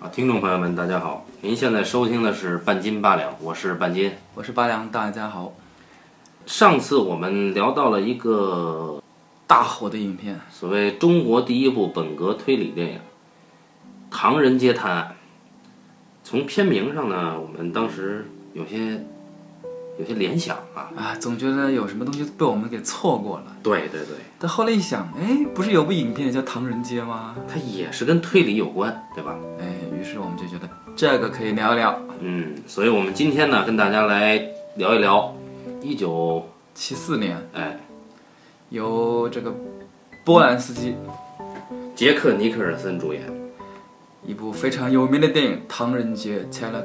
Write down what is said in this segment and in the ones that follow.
啊，听众朋友们，大家好！您现在收听的是半斤八两，我是半斤。我是八两，大家好。上次我们聊到了一个大火的影片，所谓中国第一部本格推理电影《唐人街探案》。从片名上呢，我们当时有些有些联想啊，啊，总觉得有什么东西被我们给错过了。对对对，但后来一想，哎，不是有部影片叫《唐人街》吗？它也是跟推理有关，对吧？哎，于是我们就觉得这个可以聊一聊。嗯，所以我们今天呢，跟大家来聊一聊一九七四年，哎，由这个波兰斯基杰克尼克尔森主演。一部非常有名的电影《唐人街 Chinatown》。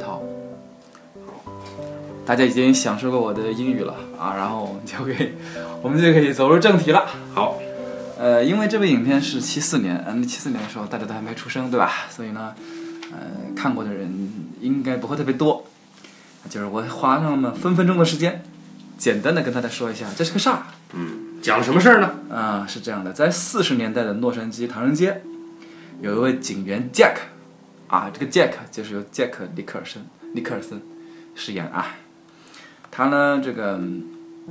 大家已经享受过我的英语了啊，然后我们就可以，我们就可以走入正题了。好，呃，因为这部影片是七四年，嗯，七四年的时候大家都还没出生，对吧？所以呢，呃，看过的人应该不会特别多。就是我花上了分分钟的时间，简单的跟大家说一下这是个啥。嗯，讲什么事儿呢？啊，是这样的，在四十年代的洛杉矶唐人街，有一位警员 Jack，啊，这个 Jack 就是由 Jack ·尼克尔森尼克尔森饰演啊。他呢，这个嗯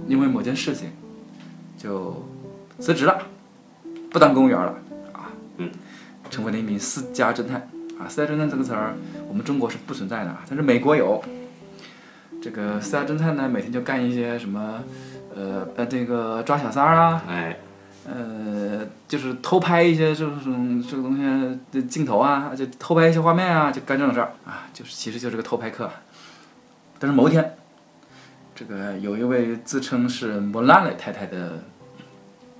因为某件事情就辞职了，不当公务员了啊，嗯，成为了一名私家侦探啊。私家侦探这个词儿，我们中国是不存在的啊，但是美国有。这个私家侦探呢，每天就干一些什么，呃呃，这个抓小三儿啊，哎，呃，就是偷拍一些这种这个东西的镜头啊，就偷拍一些画面啊，就干这种事儿啊，就是其实就是个偷拍客。但是某一天，这个有一位自称是莫拉蕾太太的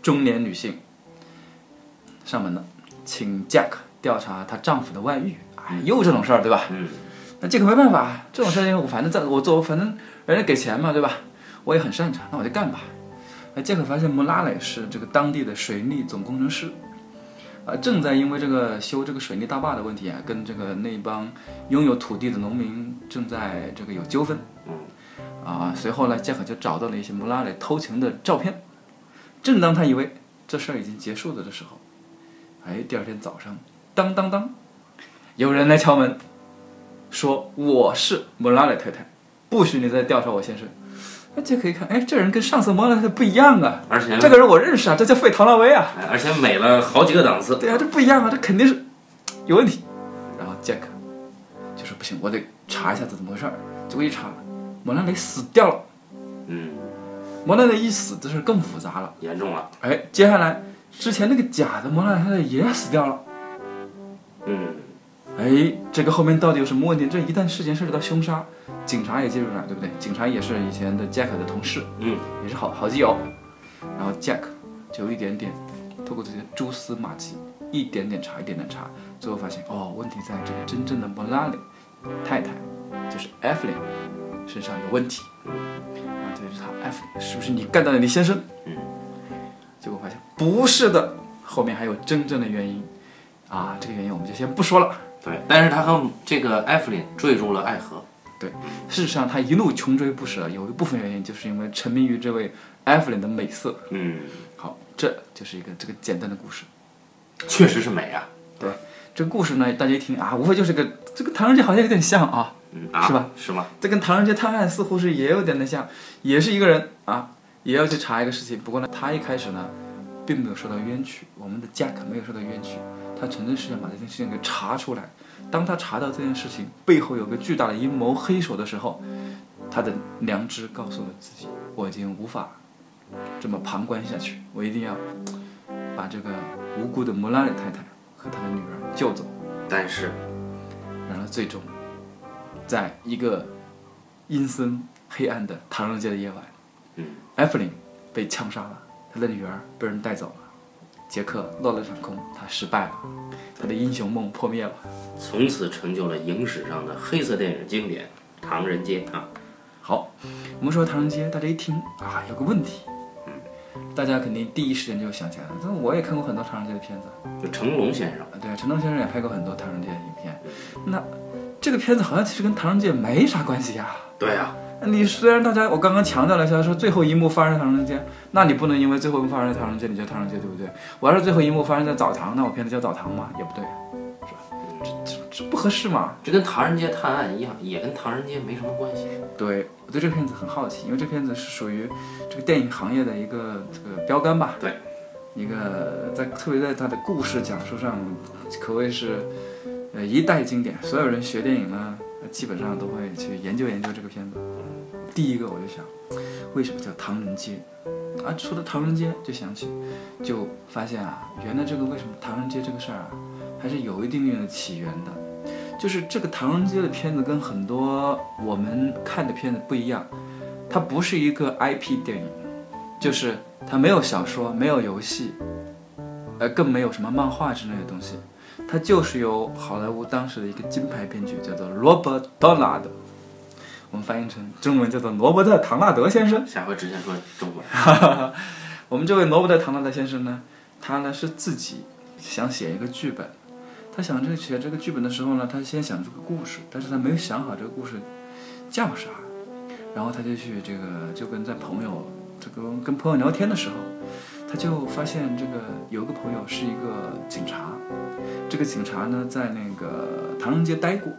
中年女性上门了，请 Jack 调查她丈夫的外遇。哎，又这种事儿，对吧？嗯，那这个没办法，这种事情我反正在我做，反正人家给钱嘛，对吧？我也很擅长，那我就干吧。哎，杰克发现莫拉蕾是这个当地的水利总工程师，啊，正在因为这个修这个水利大坝的问题啊，跟这个那帮拥有土地的农民正在这个有纠纷。嗯，啊，随后呢，杰克就找到了一些穆拉蕾偷情的照片。正当他以为这事儿已经结束了的时候，哎，第二天早上，当当当，有人来敲门，说我是穆拉蕾太太，不许你再调查我先生。那，杰克一看，哎，这人跟上次穆拉蕾太太不一样啊，而且这个人我认识啊，这叫费唐纳威啊。哎而且美了好几个档次。对啊，这不一样啊，这肯定是有问题。然后杰克就说不行，我得查一下这怎么回事儿。结果一查，莫拉雷死掉了。嗯，莫拉雷一死，这事儿更复杂了。严重了。哎，接下来之前那个假的莫拉雷太太也死掉了。嗯，哎，这个后面到底有什么问题？这一旦事情涉及到凶杀，警察也介入了，对不对？警察也是以前的 Jack 的同事，嗯，也是好好基友。然后 Jack 就一点点透过这些蛛丝马迹，一点点查，一点点查，最后发现哦，问题在这个真正的莫拉雷太太，就是艾弗琳身上有问题。啊，这就是他艾弗琳，是不是你干掉了你先生？嗯，结果发现不是的，后面还有真正的原因。啊，这个原因我们就先不说了。对。但是他和这个艾弗琳坠入了爱河。对事实上，他一路穷追不舍，有一部分原因就是因为沉迷于这位艾弗琳的美色。嗯，好，这就是一个这个简单的故事。确实是美啊。对这个故事呢，大家一听啊，无非就是个这个唐人街好像有点像啊，嗯啊，是吧？是吗？这跟唐人街探案似乎是也有点的像，也是一个人啊，也要去查一个事情。不过呢，他一开始呢，并没有受到冤屈，我们的 Jack 没有受到冤屈，他纯粹是想把这件事情给查出来。当他查到这件事情背后有个巨大的阴谋黑手的时候，他的良知告诉了自己，我已经无法这么旁观下去，我一定要把这个无辜的莫拉里太太和他的女儿救走。但是，然而最终，在一个阴森黑暗的唐人街的夜晚，嗯，艾弗林被枪杀了，他的女儿被人带走了，杰克落了场空，他失败了，他的英雄梦破灭了。从此成就了影史上的黑色电影经典《唐人街》啊。好，我们说唐人街，大家一听啊，有个问题，嗯，大家肯定第一时间就想起来了。那我也看过很多唐人街的片子，就成龙先生。啊，对，成龙先生也拍过很多唐人街的影片。那这个片子好像其实跟唐人街没啥关系呀、对啊，你虽然大家我刚刚强调了一下，说最后一幕发生在唐人街，那你不能因为最后一幕发生在唐人街，你叫唐人街，对不对？我要是最后一幕发生在澡堂，那我片子叫澡堂嘛？也不对，是吧？这这这不合适嘛。这跟《唐人街探案》一样，也跟《唐人街》没什么关系。对我对这个片子很好奇，因为这片子是属于这个电影行业的一个这个标杆吧。对，一个在特别在它的故事讲述上，可谓是呃一代经典。所有人学电影呢，基本上都会去研究研究这个片子。第一个我就想，为什么叫唐人街？啊，说到唐人街就想起，就发现啊，原来这个为什么唐人街这个事儿啊，还是有一定定的起源的。就是这个唐人街的片子跟很多我们看的片子不一样，它不是一个 IP 电影，就是它没有小说，没有游戏，呃，更没有什么漫画之类的东西，它就是由好莱坞当时的一个金牌编剧叫做罗伯·唐纳德，我们翻译成中文叫做罗伯特·唐纳德先生。下回直接说中文。我们这位罗伯特·唐纳德先生呢，他呢是自己想写一个剧本。他想这个写这个剧本的时候呢，他先想这个故事，但是他没有想好这个故事叫啥，然后他就去这个就跟在朋友这个跟朋友聊天的时候，他就发现这个有个朋友是一个警察，这个警察呢在那个唐人街待过，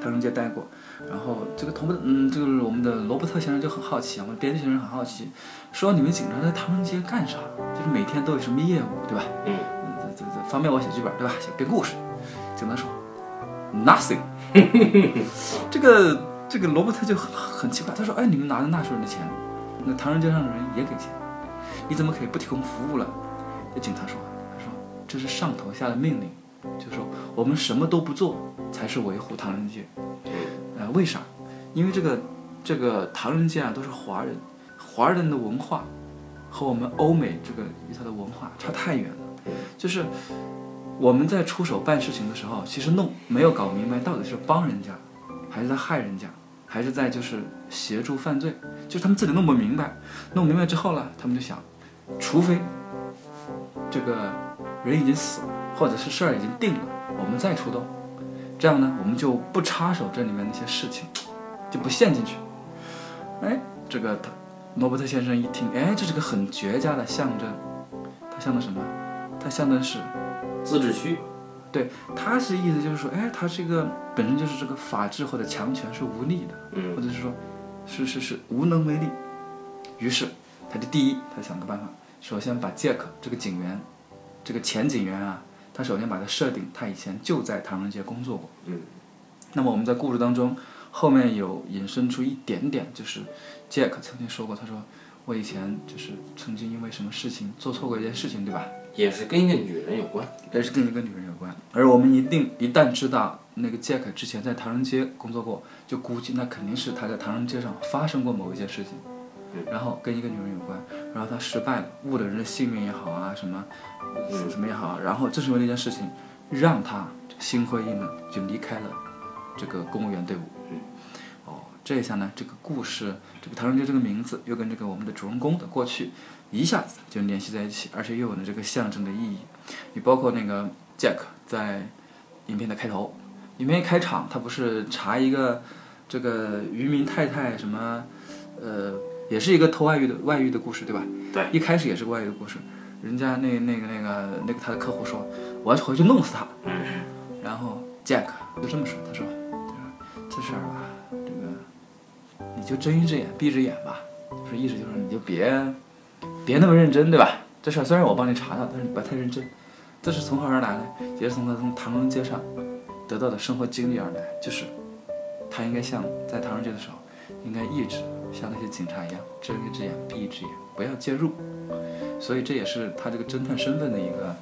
唐人街待过，然后这个同嗯这个我们的罗伯特先生就很好奇，我们编剧先生很好奇，说你们警察在唐人街干啥？就是每天都有什么业务，对吧？嗯。这这方便我写剧本，对吧？写编故事。警察说，nothing。这个这个罗伯特就很很奇怪，他说：“哎，你们拿着纳税人的钱，那唐人街上的人也给钱，你怎么可以不提供服务了？”这警察说：“他说这是上头下的命令，就说我们什么都不做才是维护唐人街。呃，为啥？因为这个这个唐人街啊都是华人，华人的文化和我们欧美这个一套的文化差太远了。”就是我们在出手办事情的时候，其实弄没有搞明白到底是帮人家，还是在害人家，还是在就是协助犯罪，就是他们自己弄不明白。弄明白之后呢，他们就想，除非这个人已经死了，或者是事儿已经定了，我们再出动，这样呢，我们就不插手这里面那些事情，就不陷进去。哎，这个他罗伯特先生一听，哎，这是个很绝佳的象征。它象征什么？它象征是自治区。对，他是意思就是说，哎，它是一个本身就是这个法治或者强权是无力的，嗯，或者是说，是是是无能为力。于是，他就第一，他想个办法，首先把杰克这个警员，这个前警员啊，他首先把他设定，他以前就在唐人街工作过。嗯。那么我们在故事当中后面有引申出一点点，就是杰克曾经说过，他说。我以前就是曾经因为什么事情做错过一件事情，对吧？也是跟一个女人有关，也是跟一个女人有关。而我们一定一旦知道那个杰克之前在唐人街工作过，就估计那肯定是他在唐人街上发生过某一件事情，然后跟一个女人有关，然后他失败了，误了人的性命也好啊，什么什么也好，然后正是因为那件事情，让他心灰意冷，就离开了这个公务员队伍。哦这一下呢，这个故事，这个唐人街这个名字又跟这个我们的主人公的过去一下子就联系在一起，而且又有了这个象征的意义。你包括那个 Jack 在影片的开头，影片一开场，他不是查一个这个渔民太太什么，呃，也是一个偷外遇的外遇的故事，对吧？对。一开始也是个外遇的故事，人家那那个那个那个他的客户说，我要回去弄死他。嗯。然后 Jack 就这么说，他说，这事儿吧。这个你就睁一只眼闭一只眼吧，就是意思就是你就别别那么认真，对吧？这事儿虽然我帮你查到，但是你不要太认真。这是从何而来呢？也是从他从唐人街上得到的生活经历而来，就是他应该像在唐人街的时候，应该一直像那些警察一样睁一只眼闭一只眼，不要介入。所以这也是他这个侦探身份的一个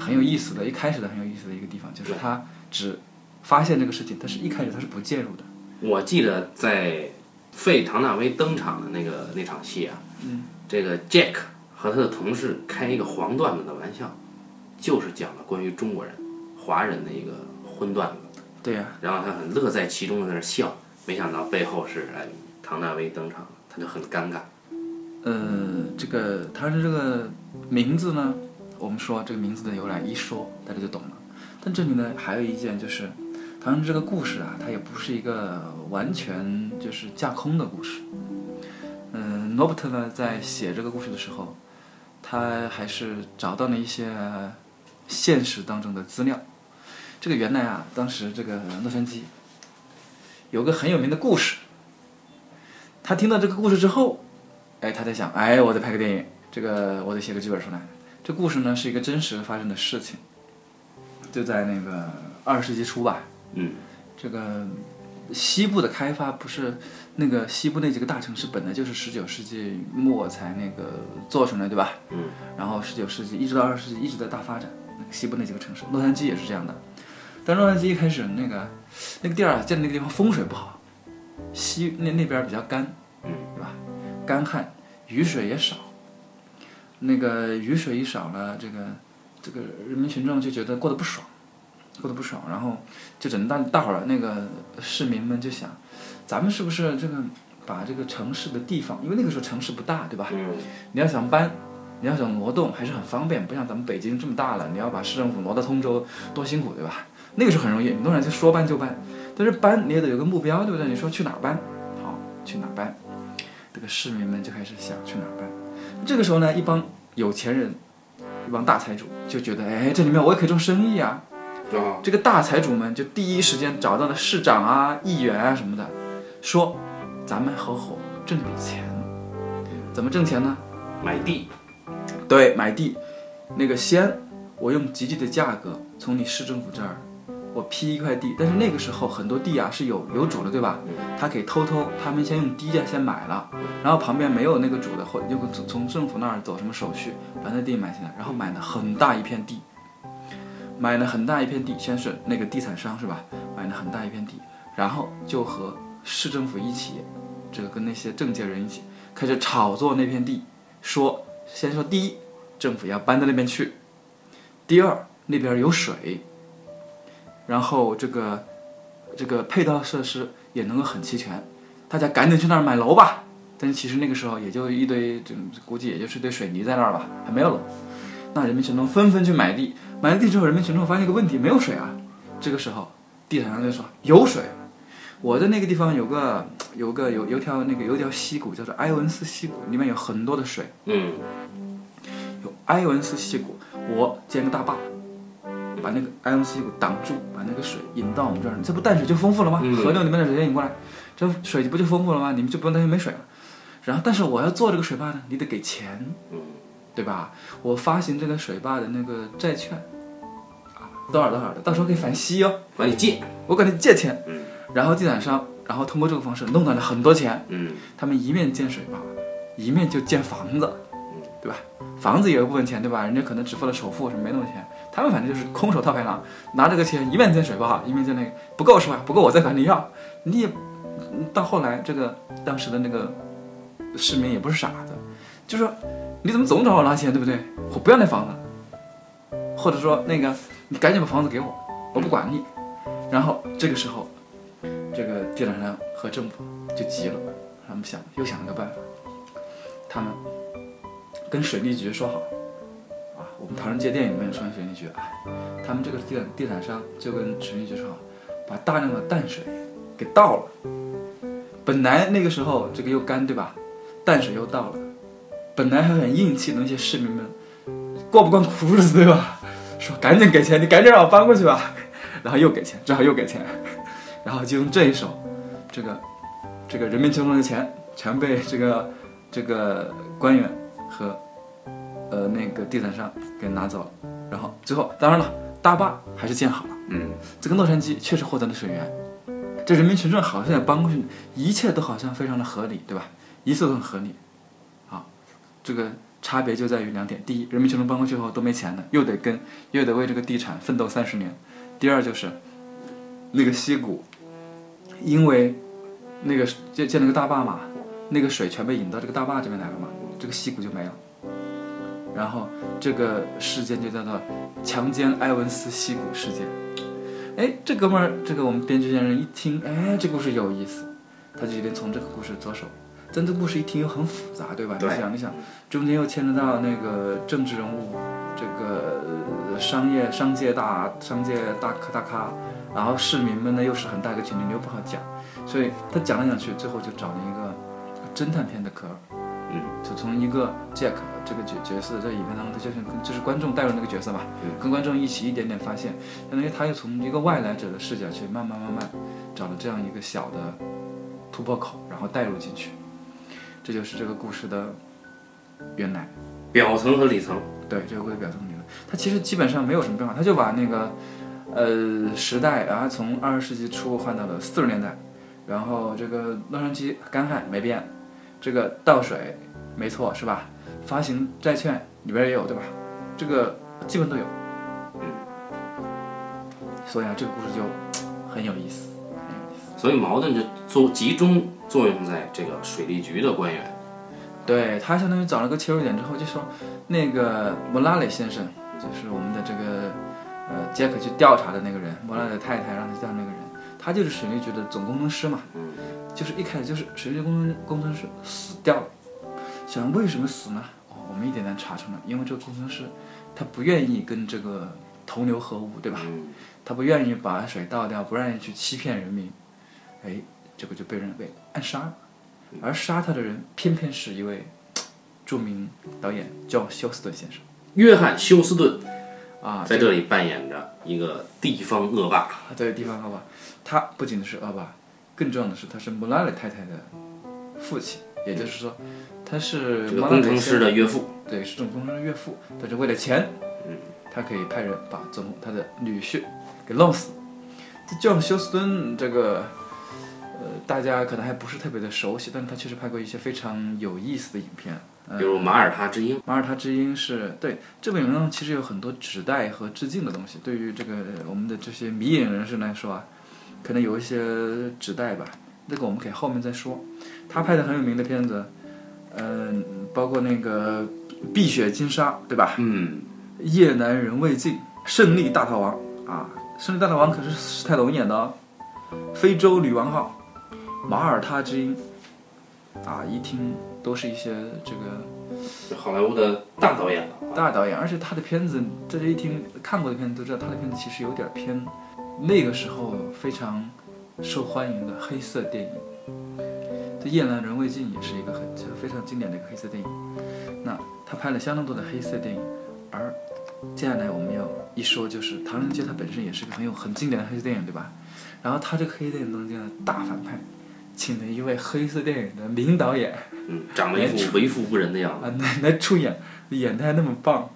很有意思的，一开始的很有意思的一个地方，就是他只发现这个事情，但是一开始他是不介入的。我记得在。费唐纳威登场的那个那场戏啊，这个 Jack 和他的同事开一个黄段子的玩笑，就是讲了关于中国人、华人的一个荤段子。对呀。然后他很乐在其中的在那笑，没想到背后是哎唐纳威登场，他就很尴尬。呃，这个他的这个名字呢，我们说这个名字的由来一说大家就懂了。但这里呢还有一件就是。唐人这个故事啊，它也不是一个完全就是架空的故事。嗯，罗伯特呢在写这个故事的时候，他还是找到了一些现实当中的资料。这个原来啊，当时这个洛杉矶有个很有名的故事。他听到这个故事之后，哎，他在想，哎，我得拍个电影，这个我得写个剧本出来。这故事呢是一个真实发生的事情，就在那个二十世纪初吧。嗯。这个西部的开发不是那个西部那几个大城市本来就是十九世纪末才那个做出来，对吧？嗯。然后十九世纪一直到二十世纪一直在大发展，那个西部那几个城市，洛杉矶也是这样的。但洛杉矶一开始那个那个地儿啊，建的那个地方风水不好。西那那边比较干，嗯，对吧？干旱，雨水也少。那个雨水一少了，这个这个人民群众就觉得过得不爽，过得不爽。然后就整大大伙儿那个市民们就想，咱们是不是这个把这个城市的地方，因为那个时候城市不大，对吧？嗯。你要想搬，你要想挪动，还是很方便，不像咱们北京这么大了，你要把市政府挪到通州，多辛苦，对吧？那个时候很容易，你弄上就说搬就搬。但是搬你也得有个目标，对不对？你说去哪儿搬？好，去哪儿搬？这个市民们就开始想去哪儿搬。这个时候呢，一帮有钱人，一帮大财主就觉得，哎，这里面我也可以做生意啊。这个大财主们就第一时间找到了市长啊、议员啊什么的，说，咱们合伙挣笔钱。怎么挣钱呢？买地。对，买地。那个先，我用极低的价格从你市政府这儿。我批一块地，但是那个时候很多地啊是有有主的，对吧？他可以偷偷，他们先用低价先买了，然后旁边没有那个主的，或就从从政府那儿走什么手续把那地买下来，然后买了很大一片地，买了很大一片地，先是那个地产商是吧？买了很大一片地，然后就和市政府一起，这个跟那些政界人一起开始炒作那片地，说先说第一，政府要搬到那边去，第二那边有水。然后这个，这个配套设施也能够很齐全，大家赶紧去那儿买楼吧。但是其实那个时候也就一堆，这估计也就是一堆水泥在那儿吧，还没有楼。那人民群众纷纷去买地，买了地之后，人民群众发现一个问题，没有水啊。这个时候，地产商就说有水，我的那个地方有个有个有有条那个有条溪谷叫做埃文斯溪谷，里面有很多的水。嗯，有埃文斯溪谷，我建个大坝。把那个埃文斯溪谷挡住，把那个水引到我们这儿，这不淡水就丰富了吗？河流里面的水引过来，这水不就丰富了吗？你们就不用担心没水了。然后，但是我要做这个水坝呢，你得给钱，对吧？我发行这个水坝的那个债券，啊，多少多少的，到时候可以返息哦。管你借，我管你借钱。然后地产商，然后通过这个方式弄到了很多钱。嗯，他们一面建水坝，一面就建房子，对吧？房子也有部分钱，对吧？人家可能只付了首付，什么没那么多钱。他们反正就是空手套白狼，拿这个钱一面建水坝，一面建那个不够是吧？不够我再管你要。你也到后来，这个当时的那个市民也不是傻子，就说你怎么总找我拿钱，对不对？我不要那房子，或者说那个你赶紧把房子给我，我不管你。然后这个时候，这个地产商和政府就急了，他们想又想了个办法，他们跟水利局说好。我们《唐人街电影》里面出现水利局啊，他们这个地地产商就跟水利局说，把大量的淡水给倒了。本来那个时候这个又干对吧？淡水又倒了，本来还很硬气的那些市民们过不惯苦日子对吧？说赶紧给钱，你赶紧让我搬过去吧。然后又给钱，只好又给钱，然后就用这一手，这个这个人民群众的钱全被这个这个官员。呃，那个地毯上给拿走了，然后最后当然了，大坝还是建好了。嗯，这个洛杉矶确实获得了水源，这人民群众好像也搬过去，一切都好像非常的合理，对吧？一切都很合理。啊，这个差别就在于两点：第一，人民群众搬过去后都没钱了，又得跟又得为这个地产奋斗三十年；第二就是那个溪谷，因为那个建建了个大坝嘛，那个水全被引到这个大坝这边来了嘛，这个溪谷就没了。然后这个事件就叫做强奸埃文斯溪谷事件。哎，这哥们儿，这个我们编剧先生一听，哎，这故事有意思，他就决定从这个故事着手。但这故事一听又很复杂，对吧？你想，一想，中间又牵扯到那个政治人物，这个商业商界大商界大咖大咖，然后市民们呢又是很大一个群体，你又不好讲，所以他讲来讲去，最后就找了一个侦探片的壳。嗯，就从一个 Jack 这个角角色在影片当中，他就是跟就是观众带入那个角色嘛，跟观众一起一点点发现，相当于他又从一个外来者的视角去慢慢慢慢找了这样一个小的突破口，然后带入进去，这就是这个故事的原来。表层和里层，对这个故事表层和里层，它其实基本上没有什么变化，他就把那个呃时代，然后从二十世纪初换到了四十年代，然后这个洛杉矶干旱没变，这个倒水没错是吧？发行债券里边也有对吧？这个基本都有，所以啊，这个故事就很有意思，很有意思。所以矛盾就作集中作用在这个水利局的官员。对他相当于找了个切入点之后，就说那个莫拉雷先生，就是我们的这个呃杰克去调查的那个人，莫拉雷太太让他调查那个人，他就是水利局的总工程师嘛，就是一开始就是水利局工程工程师死掉了，想为什么死呢？哦，我们一点点查出来，因为这个工程师他不愿意跟这个同流合污，对吧？他不愿意把水倒掉，不愿意去欺骗人民，哎，这个就被人被暗杀了。而杀他的人偏偏是一位著名导演，叫休斯顿先生。约翰·休斯顿啊，在这里扮演着一个地方恶霸。对，地方恶霸。他不仅是恶霸，更重要的是他是穆拉雷太太的父亲，也就是说，他是这个工程师的岳父。对，是这种工程师的岳父。但是为了钱，他可以派人把总统他的女婿给弄死。这叫休斯顿这个。呃，大家可能还不是特别的熟悉，但是他确实拍过一些非常有意思的影片，比如《马耳他之鹰》。马耳他之鹰是对这部影片中其实有很多指代和致敬的东西。对于这个我们的这些迷影人士来说啊，可能有一些指代吧，那个我们可以后面再说。他拍的很有名的片子，嗯，包括那个《碧血金沙》，对吧？嗯。夜难人未尽，《胜利大逃亡》啊，《胜利大逃亡》可是史泰龙演的哦，《非洲女王号》。马耳他之音，啊，一听都是一些这个好莱坞的大导演了，大导演，而且他的片子，大家一听看过的片子都知道，他的片子其实有点偏那个时候非常受欢迎的黑色电影。这《夜阑人未尽》也是一个很非常经典的一个黑色电影。那他拍了相当多的黑色电影，而接下来我们要一说就是《唐人街》，它本身也是个很有很经典的黑色电影，对吧？然后他这个黑色电影中间的大反派。请了一位黑色电影的名导演，嗯，长得一副为富不仁的样子啊，来来出演，演的还那么棒，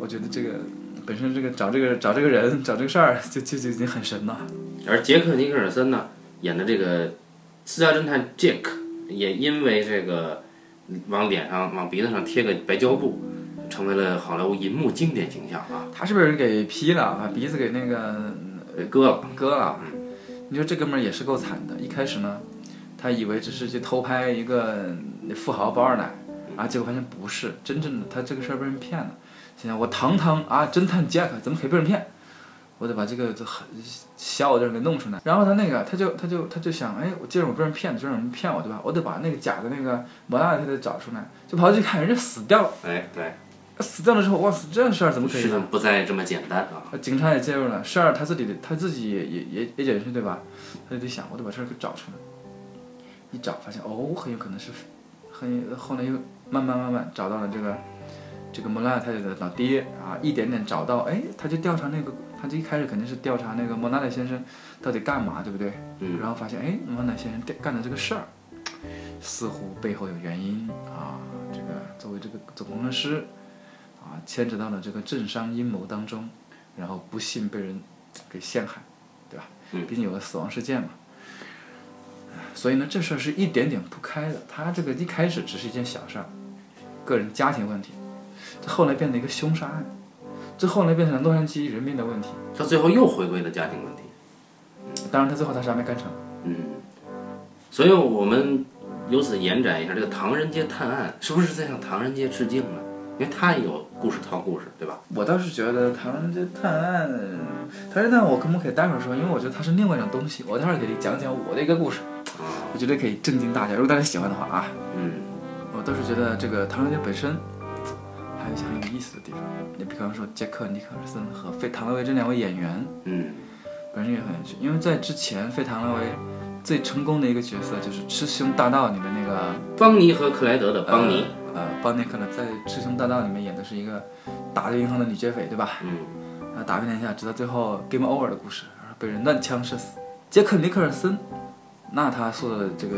我觉得这个本身这个找这个找这个人找这个事儿就就就已经很神了。而杰克尼克尔森呢演的这个私家侦探杰克，也因为这个往脸上往鼻子上贴个白胶布，成为了好莱坞银幕经典形象啊。他是不是给劈了，把鼻子给那个割了割了。你说这哥们儿也是够惨的，一开始呢。他以为只是去偷拍一个富豪包二奶，啊，结果发现不是真正的，他这个事儿被人骗了。现在我堂堂啊，侦探杰克怎么可以被人骗？我得把这个这很小的人给弄出来。然后他那个，他就他就他就想，哎，我既然我被人骗了，就让人骗我对吧？我得把那个假的那个摩纳他得找出来，就跑去看人家死掉了。哎，对，死掉了之后，哇塞，这事儿怎么可以？事不再这么简单啊！警察也介入了，事儿他自己的他自己也也也也解释对吧？他就得想，我得把事儿给找出来。一找发现哦，很有可能是，很后来又慢慢慢慢找到了这个这个莫拉太太的老爹啊，一点点找到，哎，他就调查那个，他就一开始肯定是调查那个莫拉奈先生到底干嘛，对不对？嗯。然后发现，哎，莫拉奈先生干的这个事儿，似乎背后有原因啊。这个作为这个总工程师啊，牵扯到了这个政商阴谋当中，然后不幸被人给陷害，对吧？嗯。毕竟有个死亡事件嘛。所以呢，这事儿是一点点铺开的。他这个一开始只是一件小事儿，个人家庭问题，这后来变成一个凶杀案，这后来变成了洛杉矶人民的问题。他最后又回归了家庭问题。当然，他最后他啥没干成。嗯。所以我们由此延展一下，这个《唐人街探案》是不是在向《唐人街》致敬呢？因为他也有故事套故事，对吧？我倒是觉得《唐人街探案》，《唐人街探案》我可不可以待会儿说？因为我觉得它是另外一种东西。我待会儿给你讲讲我的一个故事。我觉得可以震惊大家，如果大家喜欢的话啊，嗯，我倒是觉得这个《唐人街》本身还有一些很有意思的地方。你比方说杰克尼克尔森和费唐纳维这两位演员，嗯，本身也很有趣。因为在之前费唐纳维最成功的一个角色就是《雌雄大盗》里面那个邦尼和克莱德的邦尼，呃，邦尼克莱在《雌雄大盗》里面演的是一个打着银行的女劫匪，对吧？嗯，啊，打遍天下，直到最后 game over 的故事，被人乱枪射死。杰克尼克尔森，那他塑造的这个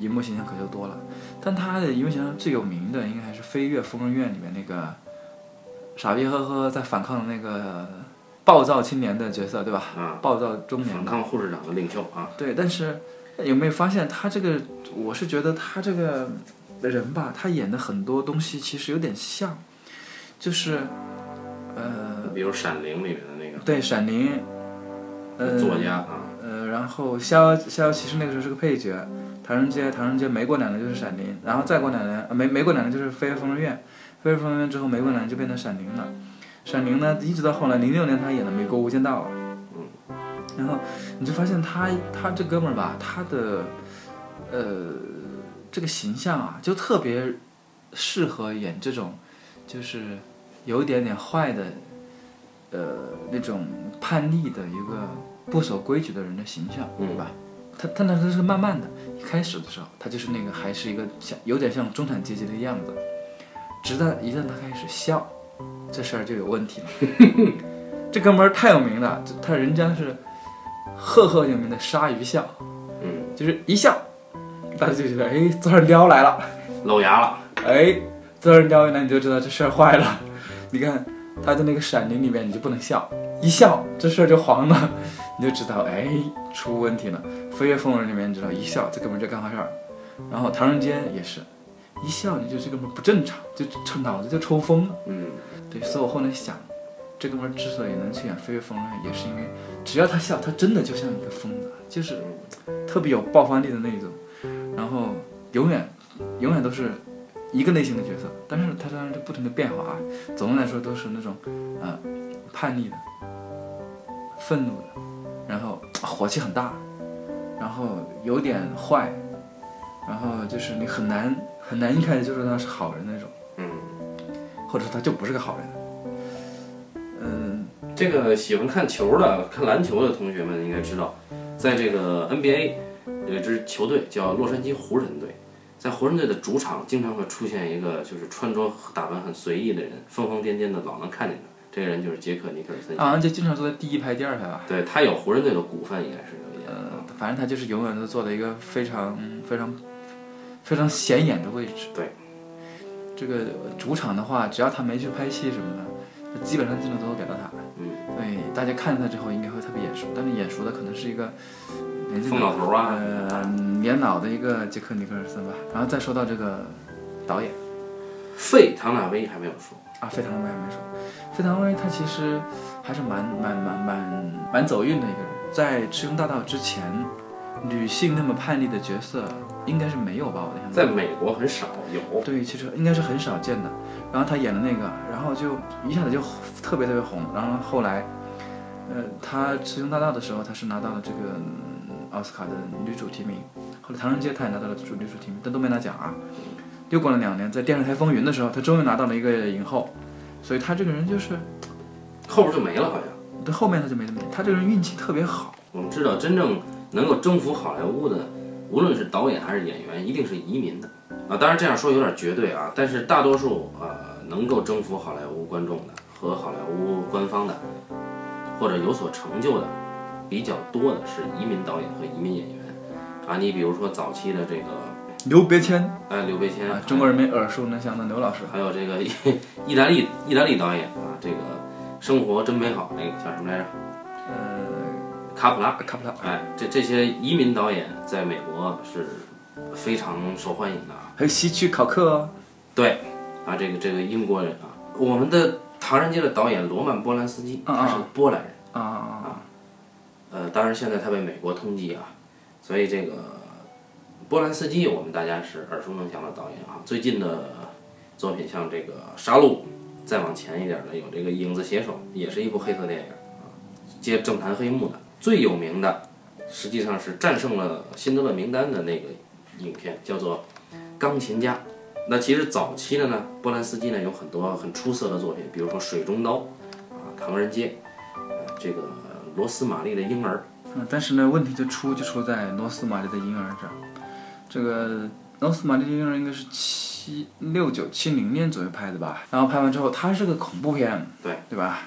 银幕形象可就多了，但他的荧幕形象最有名的应该还是《飞跃疯人院》里面那个傻逼呵呵在反抗的那个暴躁青年的角色，对吧？啊，暴躁中年。反抗护士长的领袖啊，对，但是有没有发现他这个？我是觉得他这个人吧，他演的很多东西其实有点像，就是呃，比如《闪灵》里面的那个对《闪灵》，呃，作家啊，呃，然后《逍遥逍遥骑士》那个时候是个配角，《唐人街》唐人街没过两年就是《闪灵》，然后再过两年，呃、没没过两年就是《飞跃疯人院》，《飞跃疯人院》之后没过两年就变成《闪灵》了，《闪灵》呢一直到后来零六年他演的《美国无间道》了，然后你就发现他他这哥们儿吧，他的呃这个形象啊，就特别适合演这种就是有一点点坏的呃那种叛逆的一个不守规矩的人的形象，对吧？他他那他是慢慢的，一开始的时候他就是那个还是一个像有点像中产阶级的样子，直到一旦他开始笑，这事儿就有问题了。这哥们儿太有名了，他人家是赫赫有名的鲨鱼笑，嗯，就是一笑，大家就觉得哎，这儿撩来了，露牙了，哎，这儿撩一来你就知道这事儿坏了。你看他在那个《闪灵》里面你就不能笑，一笑这事儿就黄了，你就知道哎出问题了。《飞跃疯人》里面你知道一笑这哥们儿就干坏事儿，然后《唐人街》也是，一笑你就这哥们儿不正常，就抽脑子就抽风了。嗯，对，所以我后来想，这哥们儿之所以能去演《飞跃疯人》，也是因为只要他笑，他真的就像一个疯子，就是特别有爆发力的那一种，然后永远永远都是一个类型的角色，但是他当然就不停的变化啊。总的来说都是那种呃叛逆的、愤怒的，然后火气很大，然后有点坏，然后就是你很难很难一开始就说他是好人那种，嗯，或者说他就不是个好人。嗯，这个喜欢看球的、看篮球的同学们应该知道，在这个 NBA 有一支球队叫洛杉矶湖人队，在湖人队的主场经常会出现一个就是穿着打扮很随意的人，疯疯癫癫的，老能看见他。这个人就是杰克尼克尔森。啊，就经常坐在第一排、第二排吧。对他有湖人队的股份，应该是有一点。呃，反正他就是永远都坐在一个非常、非常、非常显眼的位置。对。这个主场的话，只要他没去拍戏什么的，基本上镜头都会给到他。嗯。对，大家看他之后应该会特别眼熟，但是眼熟的可能是一个年纪疯老头啊，呃，年老的一个杰克尼克尔森吧。然后再说到这个导演，费唐纳威还没有说。啊，费唐纳威还没说。费唐纳威他其实还是蛮蛮蛮蛮蛮走运的一个人，在《雌雄大盗》之前，女性那么叛逆的角色应该是没有吧？我的想在美国很少有。对，其实应该是很少见的。然后他演的那个，然后就一下子就特别特别红。然后后来，呃，他《雌雄大盗》的时候，他是拿到了这个、嗯、奥斯卡的女主提名。后来《唐人街》他也拿到了主女主提名，但都没拿奖啊。又过了两年，在电视台风云的时候，他终于拿到了一个影后。所以他这个人就是后边就没了，好像。对，后面他就没没。他这个人运气特别好。我们知道，真正能够征服好莱坞的，无论是导演还是演员，一定是移民的啊。当然这样说有点绝对啊，但是大多数呃能够征服好莱坞观众的和好莱坞官方的，或者有所成就的比较多的是移民导演和移民演员啊。你比如说早期的这个刘别谦，哎，刘别谦，啊，中国人民耳熟能详的刘老师，还有这个意大利意大利导演啊，这个生活真美好那个叫什么来着？呃，卡普拉，卡普拉，哎，这这些移民导演在美国是非常受欢迎的啊。还有希区考克哦，对，啊，这个这个英国人啊，我们的《唐人街》的导演罗曼·波兰斯基，他是波兰人啊啊。啊，呃，当然现在他被美国通缉啊，所以这个波兰斯基我们大家是耳熟能详的导演啊。最近的作品像这个《杀戮》，再往前一点的有这个《影子写手》，也是一部黑色电影啊，接政坛黑幕的。最有名的实际上是战胜了《辛德勒名单》的那个影片，叫做《钢琴家》。那其实早期的呢，波兰斯基呢有很多很出色的作品，比如说《水中刀》啊，《唐人街》，这个罗斯玛丽的婴儿，嗯，但是呢，问题就出就出在罗斯玛丽的婴儿这儿。这个诺斯玛丽的婴儿应该是七六九七零年左右拍的吧？然后拍完之后，它是个恐怖片，对对吧？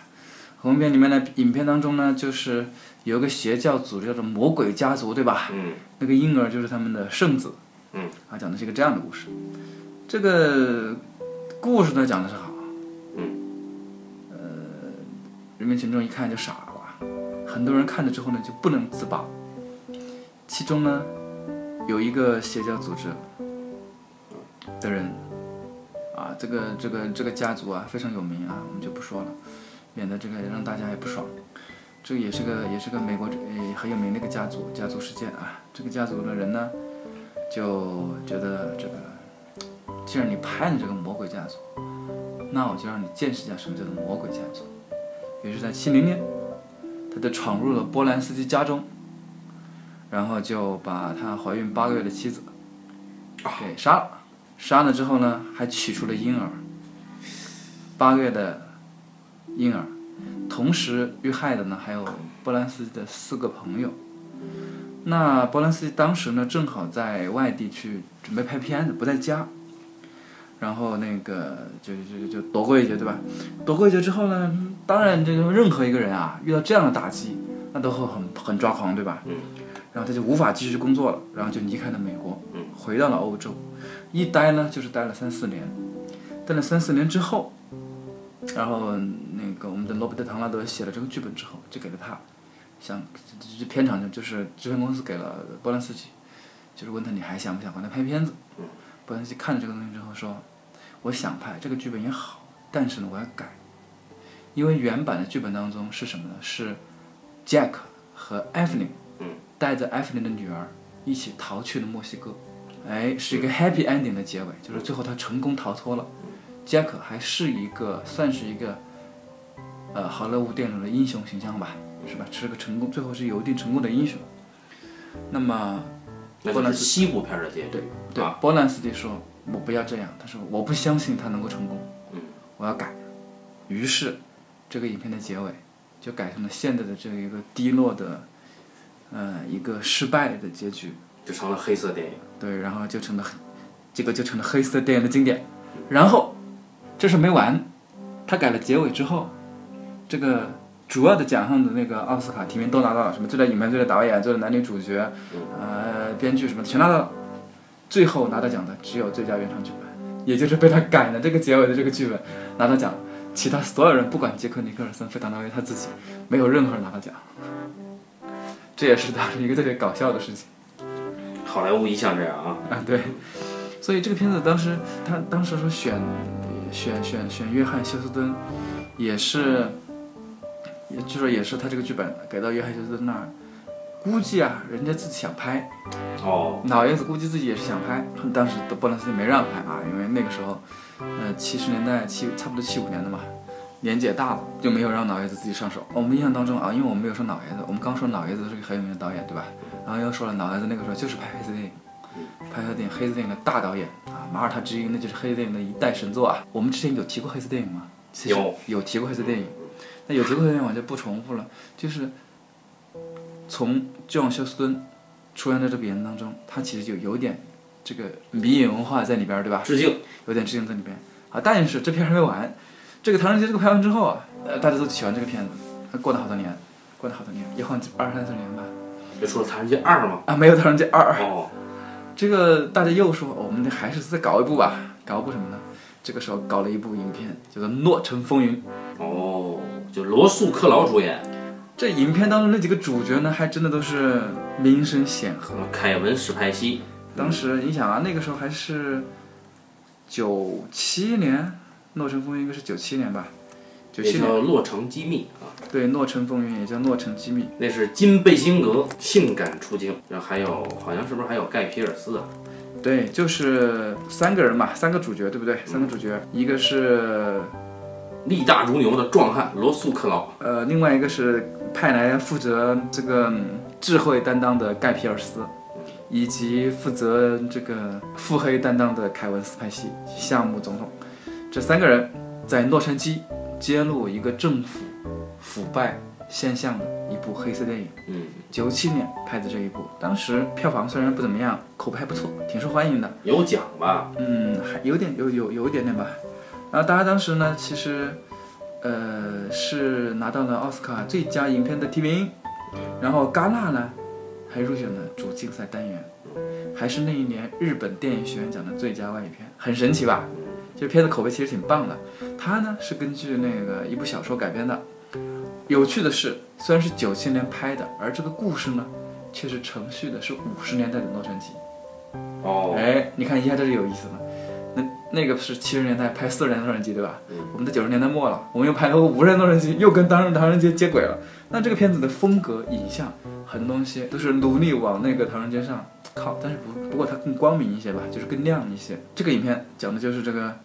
恐怖片里面的，影片当中呢，就是有一个邪教组织叫做魔鬼家族，对吧？嗯那个婴儿就是他们的圣子。嗯，啊，讲的是一个这样的故事。这个故事呢讲的是好。嗯。呃，人民群众一看就傻了，很多人看了之后呢就不能自拔。其中呢，有一个邪教组织的人，啊，这个这个这个家族啊非常有名啊，我们就不说了，免得这个让大家也不爽。这个也是个也是个美国呃很有名的一个家族家族事件啊。这个家族的人呢，就觉得这个，既然你拍了这个魔鬼家族，那我就让你见识一下什么叫做魔鬼家族。于是，在七零年，他就闯入了波兰斯基家中，然后就把他怀孕八个月的妻子给杀了。杀了之后呢，还取出了婴儿，八个月的婴儿。同时遇害的呢，还有波兰斯基的四个朋友。那波兰斯基当时呢，正好在外地去准备拍片子，不在家。然后那个就就就躲过一劫，对吧？躲过一劫之后呢，当然这个任何一个人啊，遇到这样的打击，那都会很很抓狂，对吧？嗯。然后他就无法继续工作了，然后就离开了美国，嗯，回到了欧洲，一待呢就是待了三四年，待了三四年之后，然后那个我们的罗伯特·唐纳德写了这个剧本之后，就给了他，想这片场就就是制片公司给了波兰斯基，就是问他你还想不想帮他拍片子？嗯，波兰斯基看了这个东西之后说，我想拍这个剧本也好，但是呢我要改，因为原版的剧本当中是什么呢？是 Jack 和 Evelyn，嗯，带着 Evelyn 的女儿一起逃去了墨西哥，哎，是一个 happy ending 的结尾，就是最后他成功逃脱了。Jack 还是一个算是一个，呃，好莱坞电影的英雄形象吧，是吧？是个成功，最后是有一定成功的英雄。那么，那就是西部片的结局。对对啊，波兰斯基说：“我不要这样。”他说：“我不相信他能够成功，嗯，我要改。”于是，这个影片的结尾就改成了现在的这一个低落的，呃，一个失败的结局。就成了黑色电影。对，然后就成了黑，这个就成了黑色电影的经典。然后，这事没完，他改了结尾之后，这个主要的奖项的那个奥斯卡提名都拿到了，什么最佳影片、最佳导演、最佳男女主角，呃，编剧什么的全拿到了。最后拿到奖的只有最佳原创剧本，也就是被他改了这个结尾的这个剧本拿到奖，其他所有人不管杰克尼克尔森、费达纳维他自己，没有任何人拿到奖。这也是当时一个特别搞笑的事情。好莱坞一向这样啊。啊，对，所以这个片子当时他当时说选选选选约翰休斯敦，也是，也就说也是他这个剧本给到约翰休斯敦那儿，估计啊人家自己想拍，哦，老爷子估计自己也是想拍，当时的波兰斯基没让拍啊，因为那个时候，呃七十年代七差不多七五年的嘛。年纪也大了，就没有让老爷子自己上手。我们印象当中啊，因为我们没有说老爷子，我们刚说老爷子是个很有名的导演，对吧？然后又说了老爷子那个时候就是拍黑色电影，拍黑色电影，黑色电影的大导演啊，马耳他之鹰那就是黑色电影的一代神作啊。我们之前有提过黑色电影吗？其实有有提过黑色电影，那有提过黑色电影我就不重复了。就是从就让休斯顿出现在这部片子当中，他其实就有点这个迷影文化在里边儿，对吧？致敬。有点致敬在里边。啊，但是这片还没完，这个《唐人街》这个拍完之后啊，呃，大家都喜欢这个片子，过了好多年，过了好多年，也换二三十年吧。就出了《唐人街二》吗？啊，没有《唐人街二》。哦，这个大家又说，我们还是再搞一部吧，搞一部什么呢？这个时候搞了一部影片，叫做《诺城风云》。哦，就罗素·克劳主演，这影片当中那几个主角呢，还真的都是名声显赫。凯文·史派西。当时你想啊，那个时候还是九七年，《诺城风云》应该是九七年吧？九也七年，叫《洛城机密》啊，对，《诺城风云》也叫《诺城机密》。那是金贝辛格性感出镜，然后还有好像是不是还有盖皮尔斯啊？对，就是三个人嘛，三个主角，对不对？三个主角，一个是力大如牛的壮汉罗素·克劳，呃，另外一个是派来负责这个嗯智慧担当的盖皮尔斯，以及负责这个腹黑担当的凯文斯派西，项目总统。这三个人在洛杉矶揭露一个政府腐败现象的一部黑色电影。嗯，九七年拍的这一部，当时票房虽然不怎么样，口碑还不错，挺受欢迎的。有奖吧？嗯，还有点有有有一点点吧。然后大家当时呢，其实，呃，是拿到了奥斯卡最佳影片的提名，然后戛纳呢，还入选了主竞赛单元，还是那一年日本电影学院奖的最佳外语片，很神奇吧？这片子口碑其实挺棒的。它呢是根据那个一部小说改编的。有趣的是，虽然是九七年拍的，而这个故事呢，却是承续的是五十年代的洛杉矶。哦，哎，你看一下这就有意思了。那那个是七十年代拍四十年代洛杉矶，对吧？嗯我们在九十年代末了，我们又拍了个五十年的洛杉矶，又跟当时唐人街接轨了。那这个片子的风格、影像，很多东西都是努力往那个唐人街上靠，但是不不过它更光明一些吧，就是更亮一些。这个影片讲的就是这个，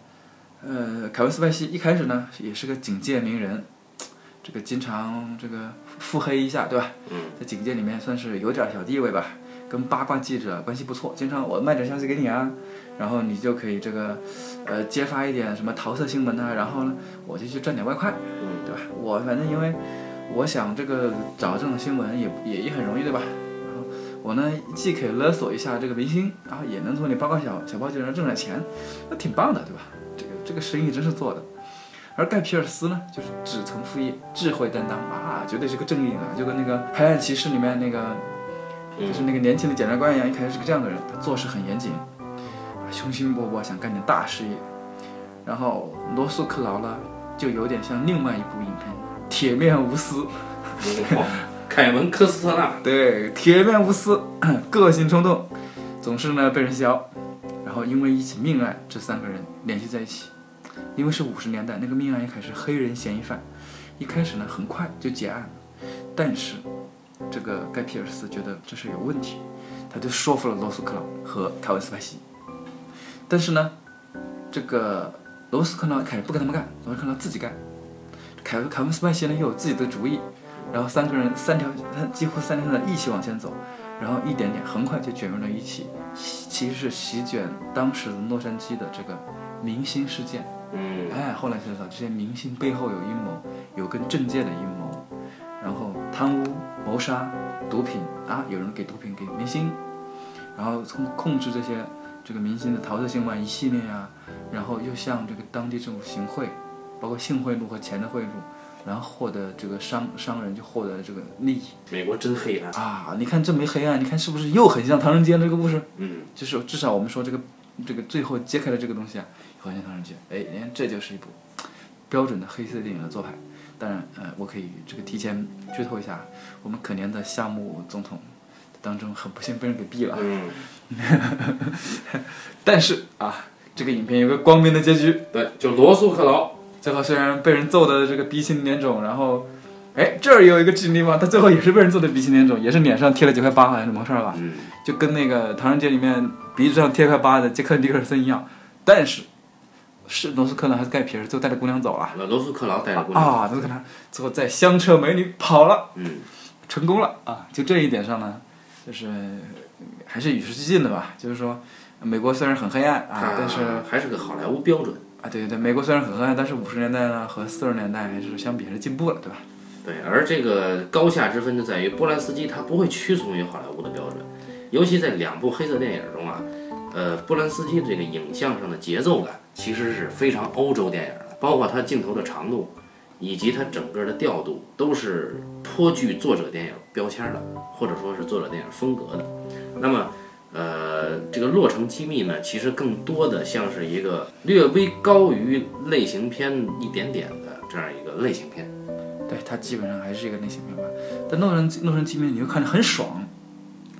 呃，凯文斯派西一开始呢也是个警界名人，这个经常这个腹黑一下，对吧？嗯，在警界里面算是有点小地位吧，跟八卦记者关系不错，经常我卖点消息给你啊，然后你就可以这个，呃，揭发一点什么桃色新闻啊，然后呢，我就去赚点外快，嗯，对吧？我反正因为我想这个找这种新闻也也也很容易，对吧？我呢既可以勒索一下这个明星，然后也能从你八卦小小报记者挣点钱，那挺棒的，对吧？这个这个生意真是做的。而盖皮尔斯呢，就是只从副业，智慧担当啊，绝对是个正义啊，就跟那个《黑暗骑士》里面那个，就是那个年轻的检察官一样，一开始是个这样的人，他做事很严谨，啊，雄心勃勃，想干点大事业。然后罗素克劳呢，就有点像另外一部影片《铁面无私》，哦凯文科斯特纳，对，铁面无私，个性冲动，总是呢被人笑。然后因为一起命案，这三个人联系在一起。因为是五十年代，那个命案一开始黑人嫌疑犯，一开始呢很快就结案了。但是这个盖皮尔斯觉得这事有问题，他就说服了罗斯克劳和凯文斯派西。但是呢，这个罗斯克劳开始不跟他们干，罗斯克劳自己干。凯文凯文斯派西呢又有自己的主意，然后三个人三条，他几乎三条线一起往前走，然后一点点很快就卷入了一起，其实是席卷当时的洛杉矶的这个明星事件。嗯，哎，后来才知道这些明星背后有阴谋，有跟政界的阴谋，然后贪污、谋杀、毒品啊，有人给毒品给明星，然后从控制这些这个明星的桃色新闻一系列啊，然后又向这个当地政府行贿，包括性贿赂和钱的贿赂，然后获得这个商商人就获得了这个利益美国真黑暗，啊！你看这没黑暗，你看是不是又很像唐人街这个故事？嗯，就是至少我们说这个这个最后揭开了这个东西啊，好像唐人街，哎，你看这就是一部标准的黑色电影的做派。当然，呃，我可以这个提前剧透一下，我们可怜的夏目总统当中很不幸被人给毙了。嗯，但是啊，这个影片有个光明的结局，对，就罗素克劳，最后虽然被人揍的这个鼻青脸肿，然后，哎，这儿有一个致命地方，他最后也是被人揍的鼻青脸肿，也是脸上贴了几块疤，好像怎么回事儿吧？嗯，就跟那个《唐人街》里面鼻子上贴块疤的杰克尼克尔森一样，但是是罗斯科呢还是盖皮尔最后带着姑娘走了那罗斯克劳带着姑娘，啊？罗斯科呢最后在香车美女跑了，嗯，成功了啊！就这一点上呢，就是还是与时俱进的吧。就是说，美国虽然很黑暗啊，但是还是个好莱坞标准。啊，对对对，美国虽然很黑暗，但是五十年代呢和四十年代还是相比是进步了，对吧？对，而这个高下之分就在于波兰斯基他不会屈从于好莱坞的标准，尤其在两部黑色电影中啊，呃，波兰斯基的这个影像上的节奏感其实是非常欧洲电影的，包括他镜头的长度，以及他整个的调度都是颇具作者电影标签的，或者说是作者电影风格的。那么，呃，这个《洛城机密》呢，其实更多的像是一个略微高于类型片一点点的这样一个类型片。对，它基本上还是一个类型片吧。但洛城洛城机密你又看着很爽，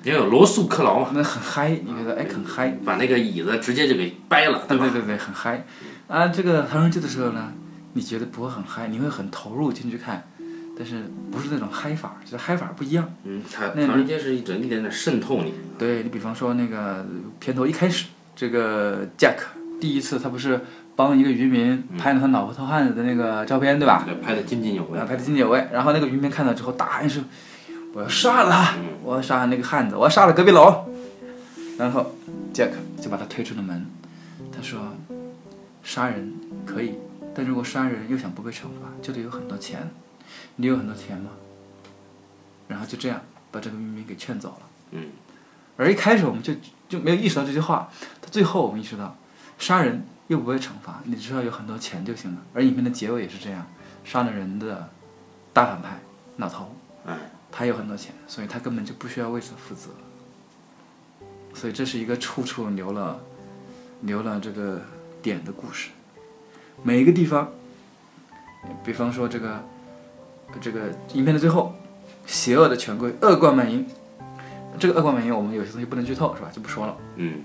因为有罗素克劳嘛，那很嗨，你觉得哎很嗨？把那个椅子直接就给掰了，吧？对对对对，很嗨。啊，这个唐人街的时候呢，你觉得不会很嗨，你会很投入进去看，但是不是那种嗨法，就是嗨法不一样。嗯，唐人街是一整一点点渗透你，对你比方说那个片头一开始，这个 Jack 第一次他不是帮一个渔民拍了他老婆偷汉子的那个照片，对吧？对，拍的津津有味啊，。拍的津津有味。然后那个渔民看到之后大喊一声：“我要杀了他！嗯我要杀那个汉子！我要杀了隔壁楼！”然后 Jack 就把他推出了门。他说：“杀人可以，但如果杀人又想不被惩罚，就得有很多钱。你有很多钱吗？然后就这样把这个渔民兵给劝走了。嗯，而一开始我们就就没有意识到这句话，到最后我们意识到，杀人又不会惩罚，你只要有很多钱就行了。而影片的结尾也是这样，杀了人的大反派老头，哎，他有很多钱，所以他根本就不需要为此负责。所以这是一个处处留了留了这个点的故事，每一个地方，比方说这个这个影片的最后，邪恶的权贵恶贯满盈，这个恶贯满盈我们有些东西不能剧透是吧？就不说了，嗯，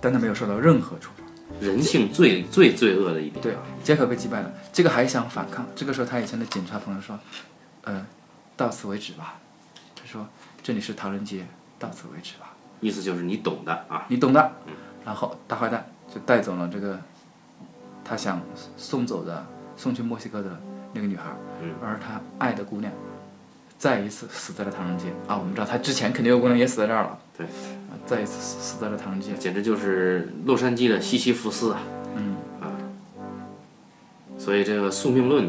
但他没有受到任何处罚。人性最最罪恶的一点。对，杰克被击败了，这个还想反抗。这个时候他以前的警察朋友说，呃，到此为止吧。他说这里是唐人街，到此为止吧。意思就是你懂的啊。你懂的。然后大坏蛋就带走了这个他想送走的、送去墨西哥的那个女孩，而他爱的姑娘再一次死在了唐人街啊！我们知道他之前肯定有姑娘也死在这儿了。对，啊，再一次死死在了唐人街，简直就是洛杉矶的西西弗斯啊！嗯啊，所以这个宿命论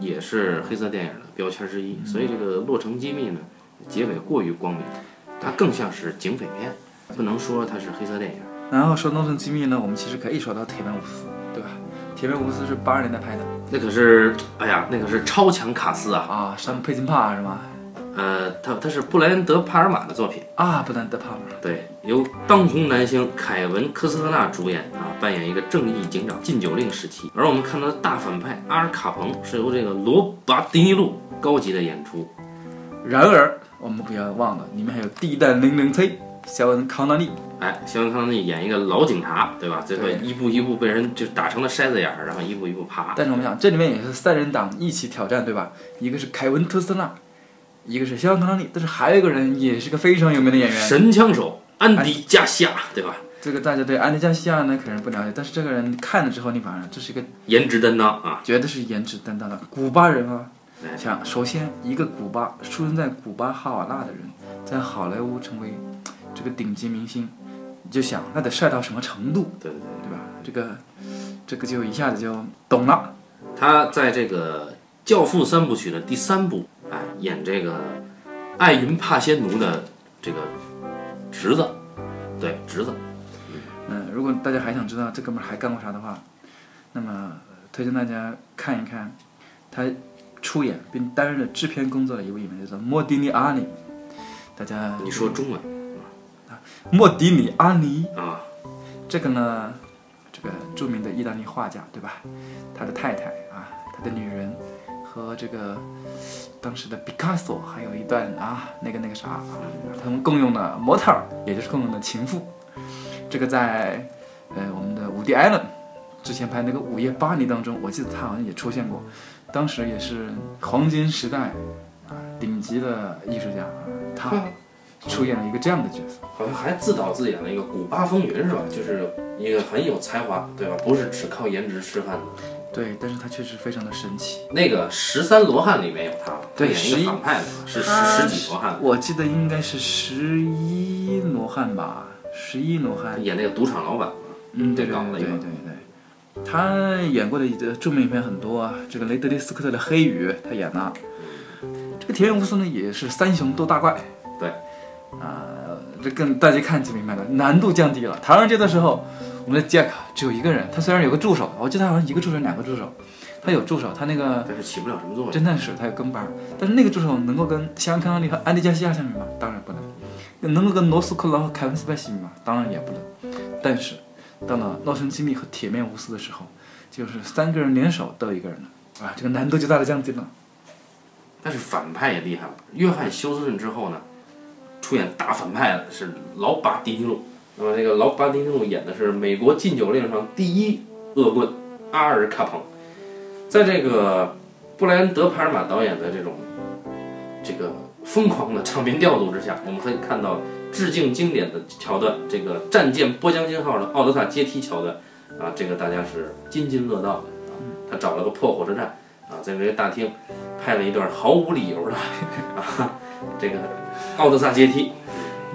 也是黑色电影的标签之一。所以这个《洛城机密》呢，结尾过于光明，它更像是警匪片，不能说它是黑色电影。然后说《洛城机密》呢，我们其实可以说到《铁面无私》，对吧？《铁面无私》是八十年代拍的那可是，哎呀，那可是超强卡斯啊！啊，山姆佩金帕是吗？呃，他他是布莱恩德·帕尔玛的作品，啊，布莱恩德帕尔玛，对，由当红男星凯文·科斯特纳主演啊，扮演一个正义警长禁酒令时期。而我们看到的大反派阿尔卡彭是由这个罗拔·迪尼路高级的演出。然而我们不要忘了，里面还有第一代零零七肖恩康纳利，哎，肖恩康纳利演一个老警察，对吧？最后一步一步被人就打成了筛子眼儿，然后一步一步爬。但是我们想这里面也是三人党一起挑战，对吧？一个是凯文特斯拉，一个是肖恩康纳利，但是还有一个人也是个非常有名的演员。神枪手安迪·加西亚，对吧？这个大家对安迪加西亚呢可能不了解，但是这个人看了之后，你反而这是一个颜值担当啊！绝对是颜值担当的古巴人啊。哎像首先一个古巴出生在古巴哈瓦那的人，在好莱坞成为这个顶级明星，你就想那得帅到什么程度，对对对。对吧？这个这个就一下子就懂了。他在这个《教父》三部曲的第三部，哎，演这个艾云帕仙奴的这个侄子，对侄子，嗯，如果大家还想知道这哥们儿还干过啥的话，那么呃推荐大家看一看他出演并担任了制片工作的一位演员，叫做莫迪尼阿里。大家你说中文莫迪里阿尼啊？这个呢，这个著名的意大利画家，对吧？他的太太啊，他的女人和这个当时的毕卡索还有一段啊，那个那个啥啊，他们共用的模特儿，也就是共用的情妇。这个在呃我们的伍迪·艾伦之前拍那个《午夜巴黎》当中，我记得他好像也出现过，当时也是黄金时代啊顶级的艺术家，啊他出演了一个这样的角色。好像还自导自演了一个《古巴风云》是吧？就是一个很有才华，对吧？不是只靠颜值吃饭的。对，但是他确实非常的神奇。那个十三罗汉里面有他，对他演一个反派的，是十十几罗汉，我记得应该是十一罗汉吧，十一罗汉。演那个赌场老板嘛。嗯，对对对对对对。他演过的呃著名影片很多啊，这个雷德利·斯科特的《黑鱼》他演了，这个田园无私呢也是三雄斗大怪。对。啊、这跟大家看就明白了，难度降低了。唐人街的时候，我们的杰克只有一个人，他虽然有个助手，我记得他好像一个助手两个助手，他有助手，他那个但是起不了什么作用。侦探是他有跟班儿，但是那个助手能够跟香康利和安迪加西亚相比吗？当然不能。能够跟罗斯科劳和凯文斯派西比吗？当然也不能。但是到了《洛城机密》和《铁面无私》的时候，就是三个人联手斗一个人了，啊，这个难度就大大降低了。但是反派也厉害了。约翰休斯顿之后呢，出演大反派的是老巴迪尼路。那么这个老巴迪尼路演的是美国禁酒令上第一恶棍阿尔卡彭。在这个布莱恩德·帕尔玛导演的这种这个疯狂的场面调度之下，我们可以看到致敬经典的桥段，这个战舰波将军号的奥德萨阶梯桥段啊，这个大家是津津乐道的啊。他找了个破火车站啊，在这个大厅拍了一段毫无理由的啊这个奥德萨阶梯。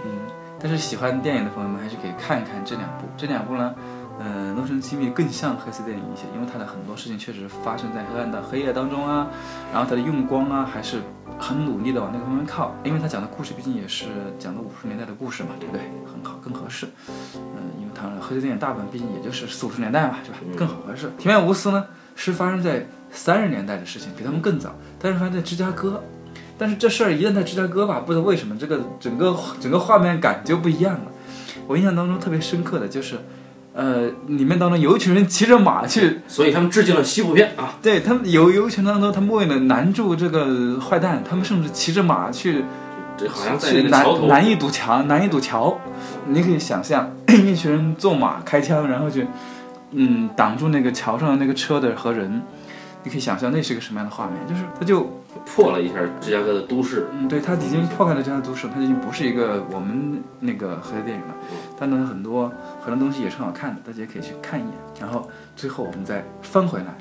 嗯但是喜欢电影的朋友们还是可以看一看这两部。这两部呢，呃，《诺生机密》更像黑色电影一些，因为它的很多事情确实发生在黑暗的黑夜当中啊，然后它的用光啊还是很努力的往那个方面靠，因为它讲的故事毕竟也是讲的五十年代的故事嘛，对不对？很好，更合适。嗯，因为它黑色电影大部分毕竟也就是四五十年代嘛，是吧？更好合适。《铁面无私》呢是发生在三十年代的事情，比他们更早，但是发生在芝加哥。但是这事儿一旦在芝加哥吧，不知道为什么这个整个整个画面感就不一样了。我印象当中特别深刻的就是，呃，里面当中有一群人骑着马去，所以他们致敬了西部片啊。对他们有有一群当中，他们为了拦住这个坏蛋，他们甚至骑着马去，这好像在。拦拦一堵墙，拦一堵桥。你可以想象，一群人坐马开枪，然后去，嗯，挡住那个桥上的那个车的和人。你可以想象那是个什么样的画面，就是它就破了一下芝加哥的都市。嗯，对，它已经破开了芝加哥都市，它已经不是一个我们那个黑色电影了。但呢很多很多东西也是很好看的，大家可以去看一眼。然后最后我们再翻回来，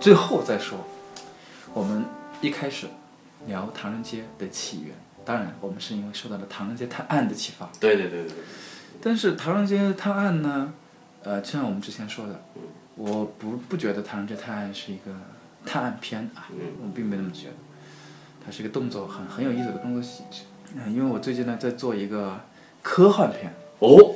最后再说，我们一开始聊唐人街的起源，当然我们是因为受到了唐人街探案的启发。对对对对对。但是唐人街探案呢，呃，就像我们之前说的，我不不觉得唐人街探案是一个探案片啊，我并没那么觉得。它是一个动作很很有意思的动作喜剧。嗯，因为我最近呢在做一个科幻片哦，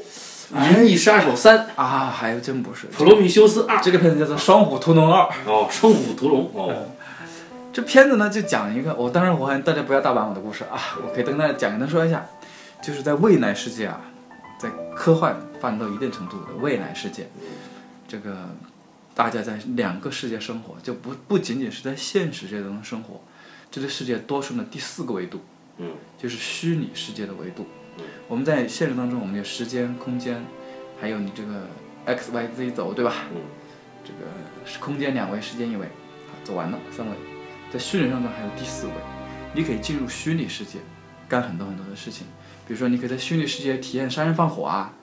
《银翼杀手三》啊，还真不是，《普罗米修斯二》这个片子叫做《双虎屠龙二》。哦，《双虎屠龙》哦，这片子呢就讲一个，我当然我还大家不要大版我的故事啊，我可以跟大家简单说一下，就是在未来世界啊，在科幻发展到一定程度的未来世界，这个大家在两个世界生活，就不不仅仅是在现实世界中生活，这个世界多出了第四个维度，嗯，就是虚拟世界的维度。我们在现实当中，我们有时间、空间，还有你这个 x、y、z 走，对吧？嗯，这个是空间两维，时间一维，啊，走完了三维。在虚拟上呢还有第四维，你可以进入虚拟世界，干很多很多的事情。比如说，你可以在虚拟世界体验杀人放火啊，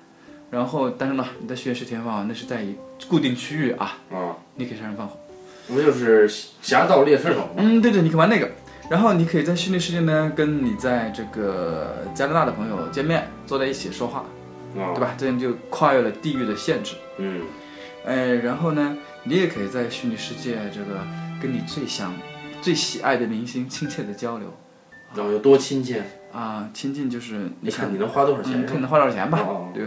然后但是呢，你在虚拟世界体验放火那是在一固定区域啊，啊，你可以杀人放火。不就是侠盗猎车手吗？嗯，对对，你可以玩那个。然后你可以在虚拟世界呢，跟你在这个加拿大的朋友见面，坐在一起说话，啊，对吧？这样就跨越了地域的限制。嗯，哎，然后呢，你也可以在虚拟世界这个跟你最想、最喜爱的明星亲切的交流有多亲切？啊，亲近就是你看你能花多少钱嗯，？看你能花多少钱吧？哦对，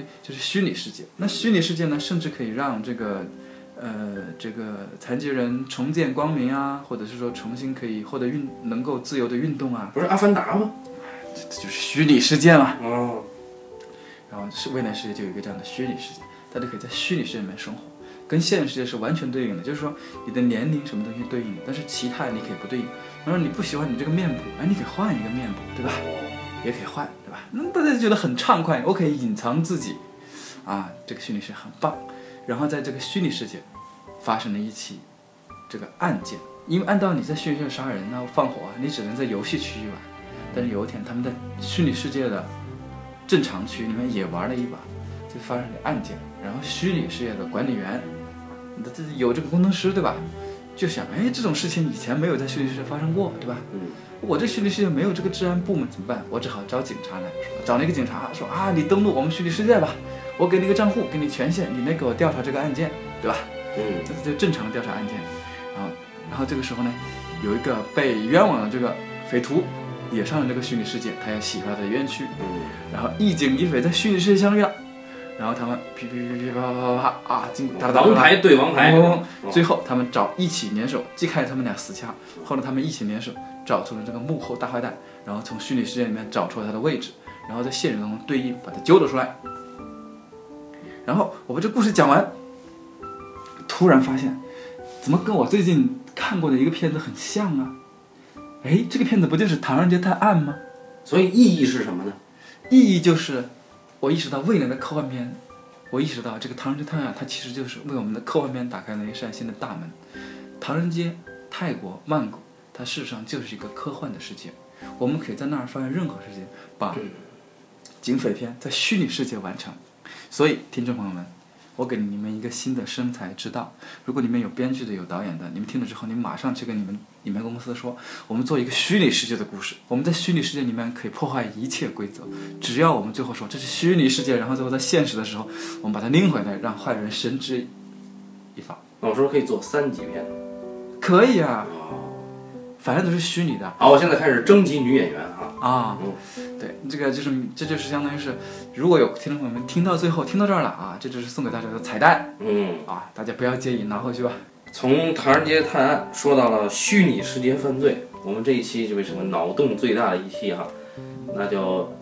对，就是虚拟世界。那虚拟世界呢，甚至可以让这个呃这个残疾人重见光明啊，或者是说重新可以获得运能够自由的运动啊，不是阿凡达吗？这这就是虚拟世界嘛。哦，然后是未来世界就有一个这样的虚拟世界，大家可以在虚拟世界里面生活，跟现实世界是完全对应的。就是说你的年龄什么东西对应的，但是其他你可以不对应。然后你不喜欢你这个面部，哎，你可以换一个面部，对吧？也可以换，对吧？那大家就觉得很畅快，我可以隐藏自己，啊，这个虚拟世界很棒。然后在这个虚拟世界发生了一起这个案件，因为按道理在虚拟世界杀人啊、放火啊，你只能在游戏区域玩。但是有一天他们在虚拟世界的正常区里面也玩了一把，就发生了案件。然后虚拟世界的管理员，这这有这个工程师对吧？就想，哎，这种事情以前没有在虚拟世界发生过，对吧？嗯，我这虚拟世界没有这个治安部门怎么办？我只好找警察来说，找那个警察说啊，你登录我们虚拟世界吧，我给你个账户，给你权限，你来给我调查这个案件，对吧？嗯，这就正常调查案件。然后，然后这个时候呢，有一个被冤枉的这个匪徒也上了这个虚拟世界，他要洗刷他的冤屈。嗯，然后一警一匪在虚拟世界相遇了，然后他们噼噼噼噼啪啪啪啪啊，经哒哒哒哒王牌对王牌，最后他们找一起联手，既开始他们俩死掐，后来他们一起联手找出了这个幕后大坏蛋，然后从虚拟世界里面找出了他的位置，然后在现实当中对应把他揪了出来。然后我把这故事讲完，突然发现，怎么跟我最近看过的一个片子很像啊？哎，这个片子不就是《唐人街探案》吗？所以意义是什么呢？意义就是，我意识到未来的科幻片，我意识到这个《唐人街探案》它其实就是为我们的科幻片打开了一扇新的大门。唐人街、泰国、曼谷，它事实上就是一个科幻的世界，我们可以在那儿发现任何事情，把警匪片在虚拟世界完成。所以，听众朋友们，我给你们一个新的生财之道。如果你们有编剧的、有导演的，你们听了之后，你们马上去跟你们你们公司说，我们做一个虚拟世界的故事。我们在虚拟世界里面可以破坏一切规则，只要我们最后说这是虚拟世界，然后最后在现实的时候，我们把它拎回来，让坏人绳之以法。那我说可以做三级片？可以啊，反正都是虚拟的。好，我现在开始征集女演员啊。啊，对，这个就是这就是相当于是，如果有听众朋友们听到最后听到这儿了啊，这就是送给大家的彩蛋。嗯，啊，大家不要介意，拿回去吧。从唐人街探案说到了虚拟世界犯罪，我们这一期就为什么脑洞最大的一期哈，那就，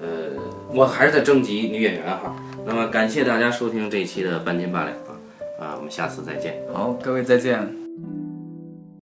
呃，我还是在征集女演员哈。那么感谢大家收听这一期的半斤八两啊，啊，我们下次再见。好，各位再见。